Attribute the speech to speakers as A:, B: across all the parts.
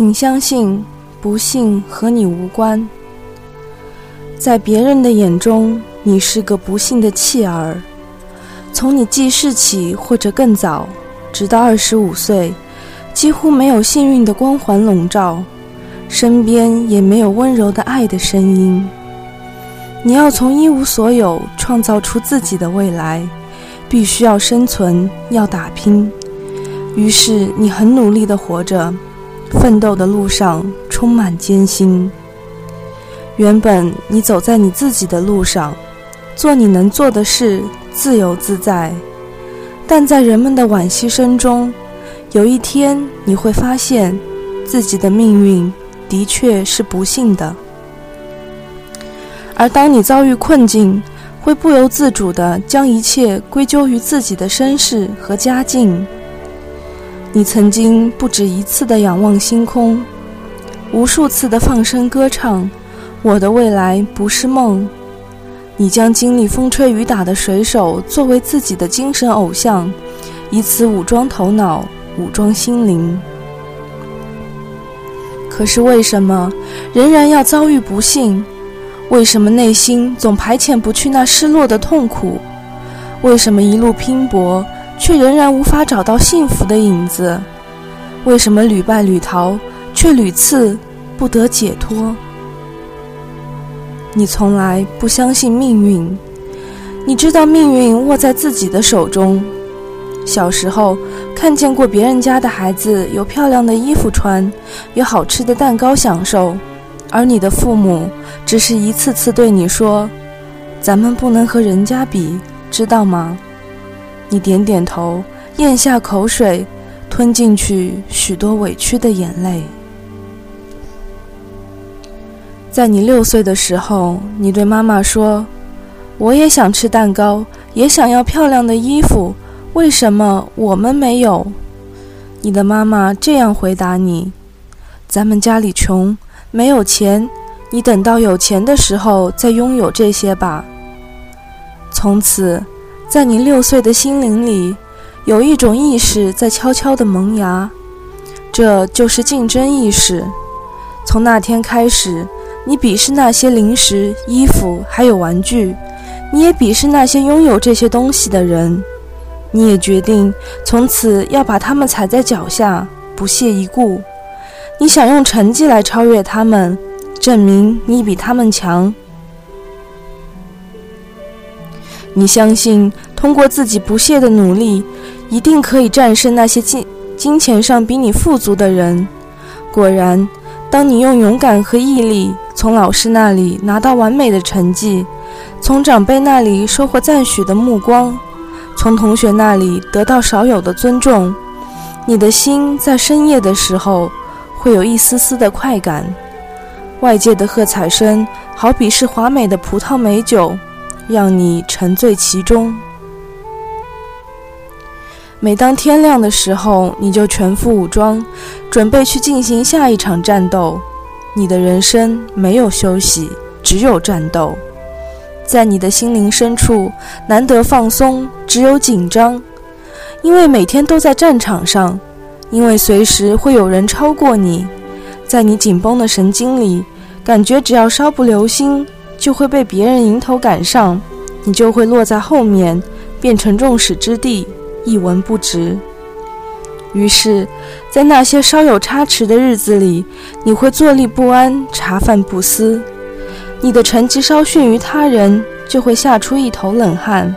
A: 请相信，不幸和你无关。在别人的眼中，你是个不幸的弃儿。从你记事起，或者更早，直到二十五岁，几乎没有幸运的光环笼罩，身边也没有温柔的爱的声音。你要从一无所有创造出自己的未来，必须要生存，要打拼。于是你很努力地活着，奋斗的路上充满艰辛。原本你走在你自己的路上，做你能做的事，自由自在。但在人们的惋惜声中，有一天你会发现，自己的命运的确是不幸的。而当你遭遇困境，会不由自主地将一切归咎于自己的身世和家境。你曾经不止一次地仰望星空，无数次地放声歌唱。我的未来不是梦。你将经历风吹雨打的水手作为自己的精神偶像，以此武装头脑，武装心灵。可是为什么仍然要遭遇不幸？为什么内心总排遣不去那失落的痛苦？为什么一路拼搏，却仍然无法找到幸福的影子？为什么屡败屡逃，却屡次不得解脱？你从来不相信命运，你知道命运握在自己的手中。小时候看见过别人家的孩子有漂亮的衣服穿，有好吃的蛋糕享受，而你的父母只是一次次对你说：“咱们不能和人家比，知道吗？”你点点头，咽下口水，吞进去许多委屈的眼泪。在你六岁的时候，你对妈妈说：“我也想吃蛋糕，也想要漂亮的衣服，为什么我们没有？”你的妈妈这样回答你：“咱们家里穷，没有钱，你等到有钱的时候再拥有这些吧。”从此，在你六岁的心灵里，有一种意识在悄悄地萌芽，这就是竞争意识。从那天开始。你鄙视那些零食、衣服，还有玩具；你也鄙视那些拥有这些东西的人。你也决定从此要把他们踩在脚下，不屑一顾。你想用成绩来超越他们，证明你比他们强。你相信通过自己不懈的努力，一定可以战胜那些金金钱上比你富足的人。果然，当你用勇敢和毅力。从老师那里拿到完美的成绩，从长辈那里收获赞许的目光，从同学那里得到少有的尊重，你的心在深夜的时候会有一丝丝的快感。外界的喝彩声好比是华美的葡萄美酒，让你沉醉其中。每当天亮的时候，你就全副武装，准备去进行下一场战斗。你的人生没有休息，只有战斗。在你的心灵深处，难得放松，只有紧张，因为每天都在战场上，因为随时会有人超过你。在你紧绷的神经里，感觉只要稍不留心，就会被别人迎头赶上，你就会落在后面，变成众矢之的，一文不值。于是，在那些稍有差池的日子里，你会坐立不安、茶饭不思；你的成绩稍逊于他人，就会吓出一头冷汗。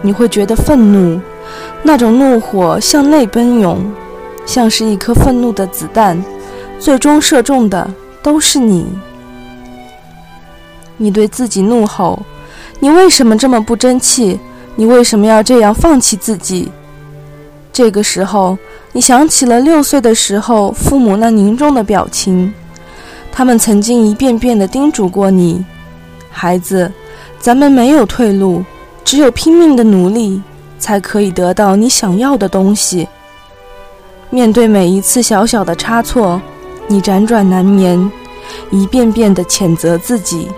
A: 你会觉得愤怒，那种怒火向内奔涌，像是一颗愤怒的子弹，最终射中的都是你。你对自己怒吼：“你为什么这么不争气？你为什么要这样放弃自己？”这个时候，你想起了六岁的时候父母那凝重的表情，他们曾经一遍遍地叮嘱过你：“孩子，咱们没有退路，只有拼命的努力，才可以得到你想要的东西。”面对每一次小小的差错，你辗转难眠，一遍遍地谴责自己，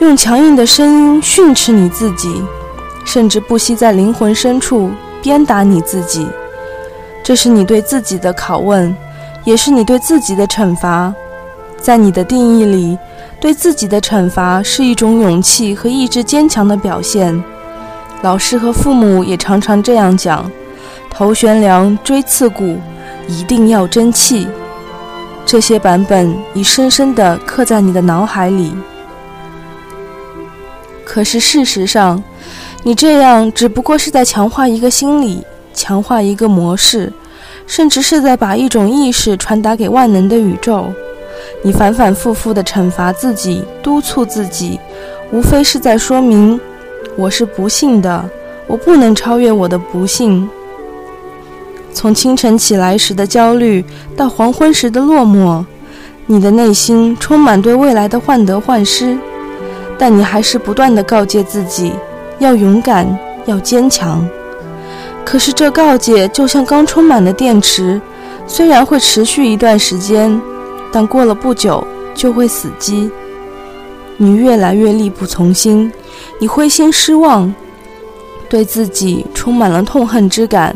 A: 用强硬的声音训斥你自己，甚至不惜在灵魂深处鞭打你自己。这是你对自己的拷问，也是你对自己的惩罚。在你的定义里，对自己的惩罚是一种勇气和意志坚强的表现。老师和父母也常常这样讲：“头悬梁，锥刺股，一定要争气。”这些版本已深深地刻在你的脑海里。可是事实上，你这样只不过是在强化一个心理，强化一个模式，甚至是在把一种意识传达给万能的宇宙。你反反复复地惩罚自己，督促自己，无非是在说明：我是不幸的，我不能超越我的不幸。从清晨起来时的焦虑，到黄昏时的落寞，你的内心充满对未来的患得患失，但你还是不断地告诫自己要勇敢，要坚强。可是这告诫就像刚充满的电池，虽然会持续一段时间，但过了不久就会死机。你越来越力不从心，你灰心失望，对自己充满了痛恨之感。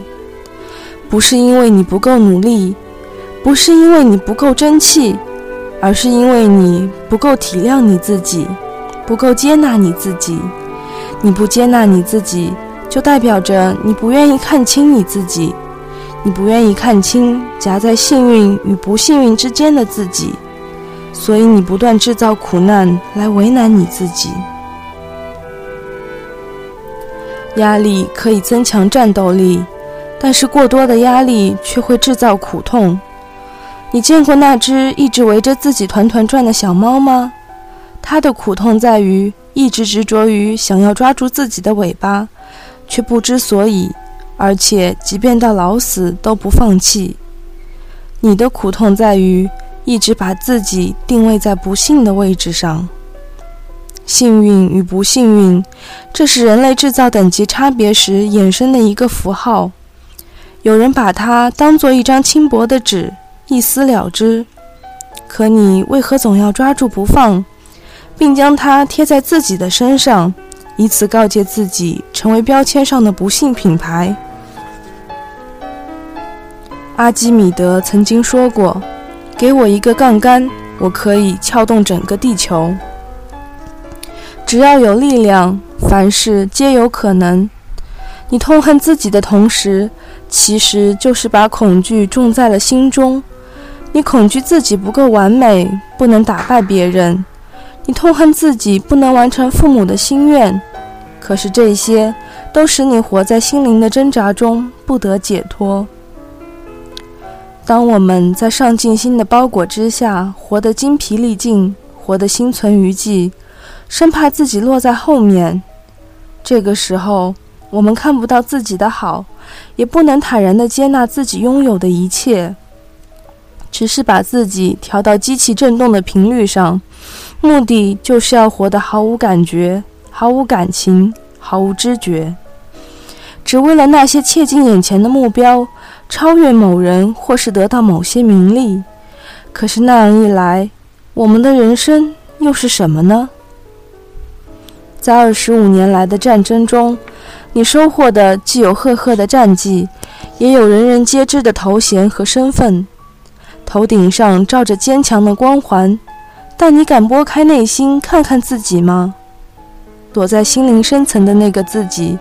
A: 不是因为你不够努力，不是因为你不够争气，而是因为你不够体谅你自己，不够接纳你自己。你不接纳你自己，就代表着你不愿意看清你自己，你不愿意看清夹在幸运与不幸运之间的自己，所以你不断制造苦难来为难你自己。压力可以增强战斗力。但是过多的压力却会制造苦痛。你见过那只一直围着自己团团转的小猫吗？它的苦痛在于一直执着于想要抓住自己的尾巴，却不知所以，而且即便到老死都不放弃。你的苦痛在于一直把自己定位在不幸的位置上。幸运与不幸运，这是人类制造等级差别时衍生的一个符号。有人把它当做一张轻薄的纸，一撕了之。可你为何总要抓住不放，并将它贴在自己的身上，以此告诫自己成为标签上的不幸品牌？阿基米德曾经说过：“给我一个杠杆，我可以撬动整个地球。只要有力量，凡事皆有可能。”你痛恨自己的同时，其实就是把恐惧种在了心中。你恐惧自己不够完美，不能打败别人；你痛恨自己不能完成父母的心愿。可是这些都使你活在心灵的挣扎中，不得解脱。当我们在上进心的包裹之下，活得精疲力尽，活得心存余悸，生怕自己落在后面，这个时候。我们看不到自己的好，也不能坦然地接纳自己拥有的一切，只是把自己调到机器振动的频率上，目的就是要活得毫无感觉、毫无感情、毫无知觉，只为了那些切近眼前的目标，超越某人或是得到某些名利。可是那样一来，我们的人生又是什么呢？在二十五年来的战争中。你收获的既有赫赫的战绩，也有人人皆知的头衔和身份，头顶上罩着坚强的光环，但你敢拨开内心看看自己吗？躲在心灵深层的那个自己，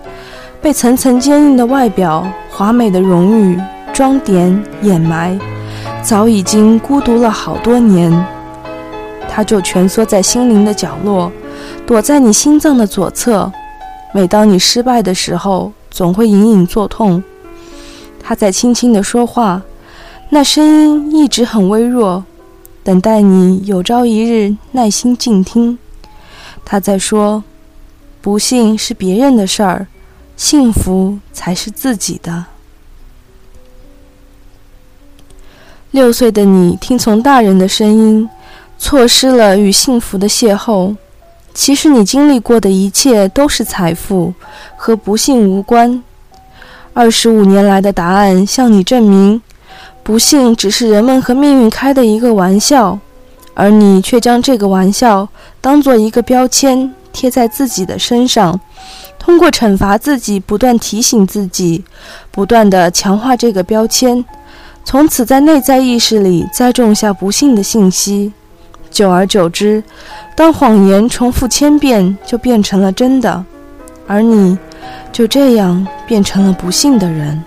A: 被层层坚硬的外表、华美的荣誉装点掩埋，早已经孤独了好多年。他就蜷缩在心灵的角落，躲在你心脏的左侧。每当你失败的时候，总会隐隐作痛。他在轻轻地说话，那声音一直很微弱，等待你有朝一日耐心静听。他在说：“不幸是别人的事儿，幸福才是自己的。”六岁的你听从大人的声音，错失了与幸福的邂逅。其实你经历过的一切都是财富，和不幸无关。二十五年来的答案向你证明，不幸只是人们和命运开的一个玩笑，而你却将这个玩笑当做一个标签贴在自己的身上，通过惩罚自己，不断提醒自己，不断的强化这个标签，从此在内在意识里栽种下不幸的信息。久而久之，当谎言重复千遍，就变成了真的，而你就这样变成了不幸的人。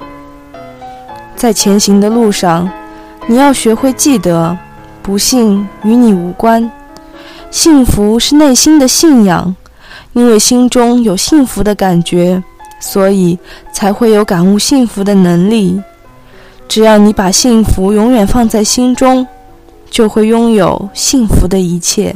A: 在前行的路上，你要学会记得，不幸与你无关，幸福是内心的信仰。因为心中有幸福的感觉，所以才会有感悟幸福的能力。只要你把幸福永远放在心中。就会拥有幸福的一切。